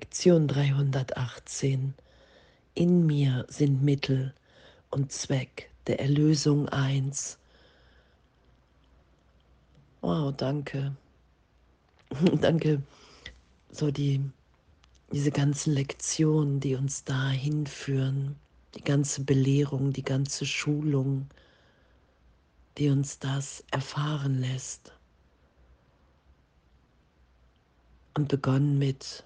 Lektion 318. In mir sind Mittel und Zweck der Erlösung eins. Wow, danke. danke. So die, diese ganzen Lektionen, die uns dahin führen, die ganze Belehrung, die ganze Schulung, die uns das erfahren lässt. Und begonnen mit,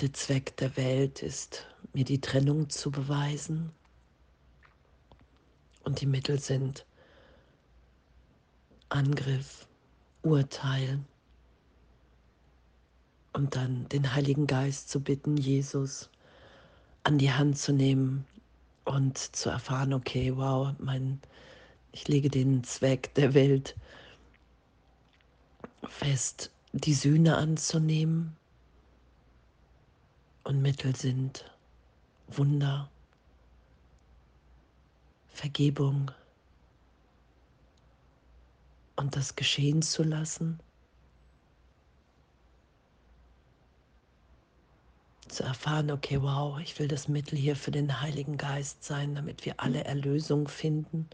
der Zweck der Welt ist, mir die Trennung zu beweisen. Und die Mittel sind Angriff, Urteil und dann den Heiligen Geist zu bitten, Jesus an die Hand zu nehmen und zu erfahren, okay, wow, mein, ich lege den Zweck der Welt fest, die Sühne anzunehmen und Mittel sind Wunder, Vergebung und das geschehen zu lassen. Zu erfahren, okay, wow, ich will das Mittel hier für den Heiligen Geist sein, damit wir alle Erlösung finden.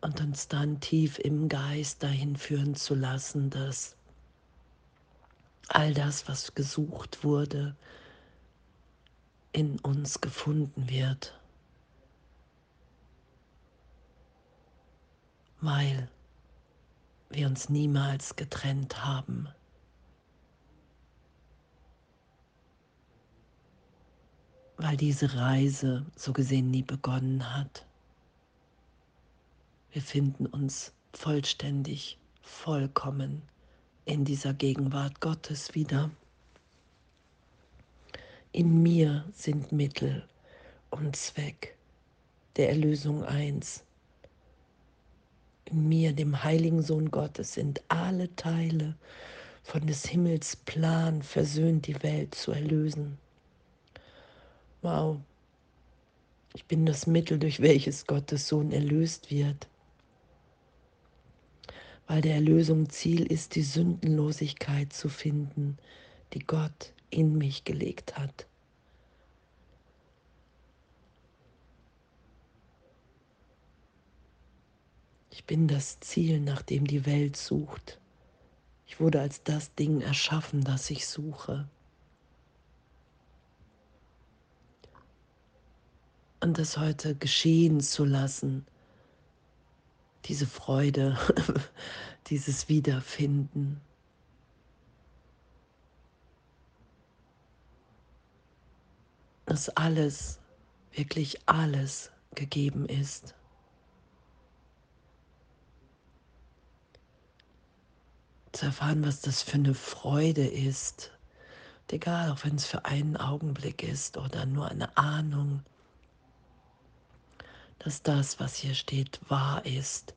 Und uns dann tief im Geist dahin führen zu lassen, dass all das, was gesucht wurde, in uns gefunden wird. Weil wir uns niemals getrennt haben. Weil diese Reise so gesehen nie begonnen hat. Wir finden uns vollständig, vollkommen in dieser Gegenwart Gottes wieder. In mir sind Mittel und Zweck der Erlösung eins. In mir, dem heiligen Sohn Gottes, sind alle Teile von des Himmels Plan versöhnt, die Welt zu erlösen. Wow, ich bin das Mittel, durch welches Gottes Sohn erlöst wird weil der Erlösung Ziel ist, die Sündenlosigkeit zu finden, die Gott in mich gelegt hat. Ich bin das Ziel, nach dem die Welt sucht. Ich wurde als das Ding erschaffen, das ich suche. Und das heute geschehen zu lassen, diese Freude, dieses Wiederfinden. Dass alles, wirklich alles gegeben ist. Zu erfahren, was das für eine Freude ist. egal, auch wenn es für einen Augenblick ist oder nur eine Ahnung dass das, was hier steht, wahr ist,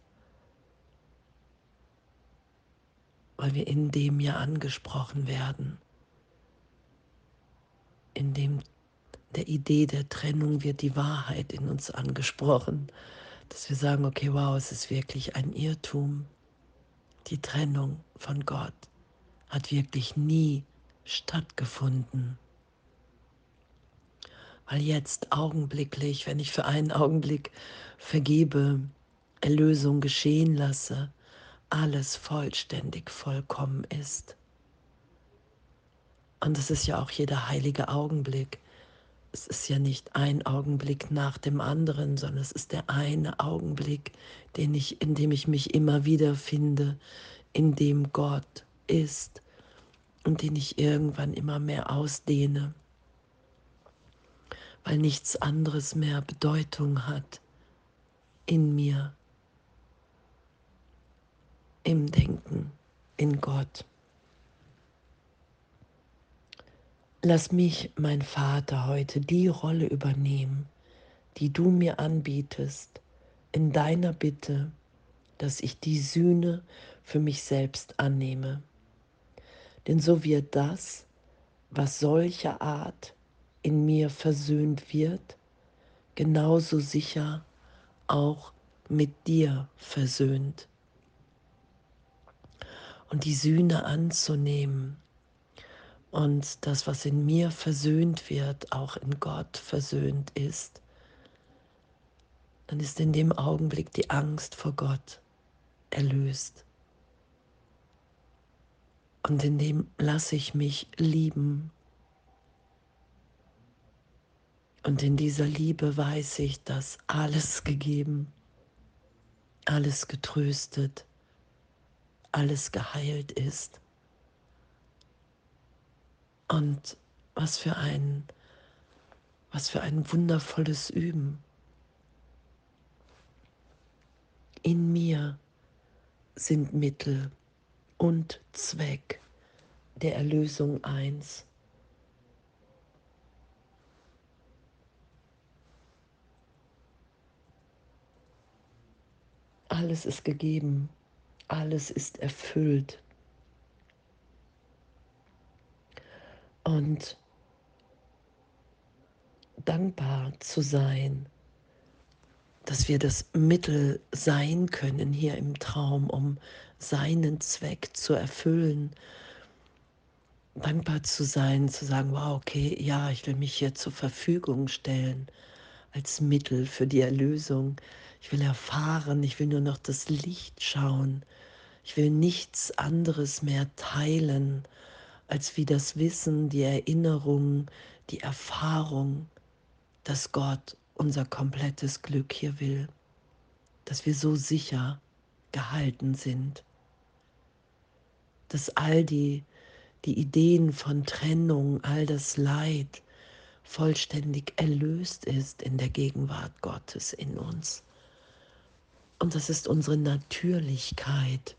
weil wir in dem ja angesprochen werden. In dem der Idee der Trennung wird die Wahrheit in uns angesprochen, dass wir sagen, okay, wow, es ist wirklich ein Irrtum. Die Trennung von Gott hat wirklich nie stattgefunden weil jetzt augenblicklich, wenn ich für einen Augenblick vergebe, Erlösung geschehen lasse, alles vollständig vollkommen ist. Und es ist ja auch jeder heilige Augenblick. Es ist ja nicht ein Augenblick nach dem anderen, sondern es ist der eine Augenblick, den ich, in dem ich mich immer wieder finde, in dem Gott ist und den ich irgendwann immer mehr ausdehne weil nichts anderes mehr Bedeutung hat in mir, im Denken, in Gott. Lass mich, mein Vater, heute die Rolle übernehmen, die du mir anbietest, in deiner Bitte, dass ich die Sühne für mich selbst annehme. Denn so wird das, was solcher Art in mir versöhnt wird, genauso sicher auch mit dir versöhnt. und die Sühne anzunehmen und das, was in mir versöhnt wird, auch in Gott versöhnt ist, dann ist in dem Augenblick die Angst vor Gott erlöst. Und in dem lasse ich mich lieben. Und in dieser Liebe weiß ich, dass alles gegeben, alles getröstet, alles geheilt ist. Und was für ein, was für ein wundervolles Üben. In mir sind Mittel und Zweck der Erlösung eins. Alles ist gegeben, alles ist erfüllt. Und dankbar zu sein, dass wir das Mittel sein können hier im Traum, um seinen Zweck zu erfüllen. Dankbar zu sein, zu sagen, wow, okay, ja, ich will mich hier zur Verfügung stellen als Mittel für die Erlösung. Ich will erfahren, ich will nur noch das Licht schauen. Ich will nichts anderes mehr teilen, als wie das Wissen, die Erinnerung, die Erfahrung, dass Gott unser komplettes Glück hier will, dass wir so sicher gehalten sind, dass all die, die Ideen von Trennung, all das Leid vollständig erlöst ist in der Gegenwart Gottes in uns. Und das ist unsere Natürlichkeit.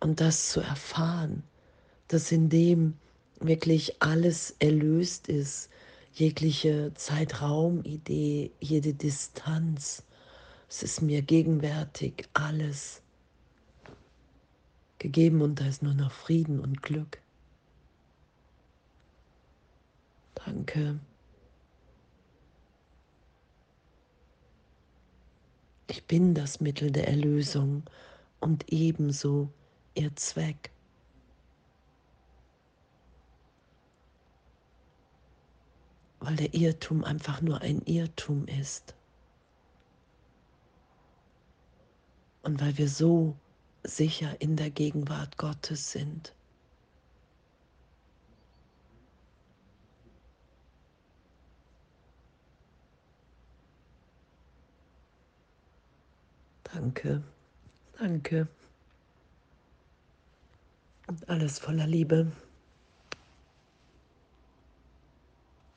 Und das zu erfahren, dass in dem wirklich alles erlöst ist, jegliche Zeitraumidee, jede Distanz. Es ist mir gegenwärtig alles gegeben und da ist nur noch Frieden und Glück. Danke. Ich bin das Mittel der Erlösung und ebenso ihr Zweck. weil der Irrtum einfach nur ein Irrtum ist. Und weil wir so sicher in der Gegenwart Gottes sind. Danke, danke. Und alles voller Liebe.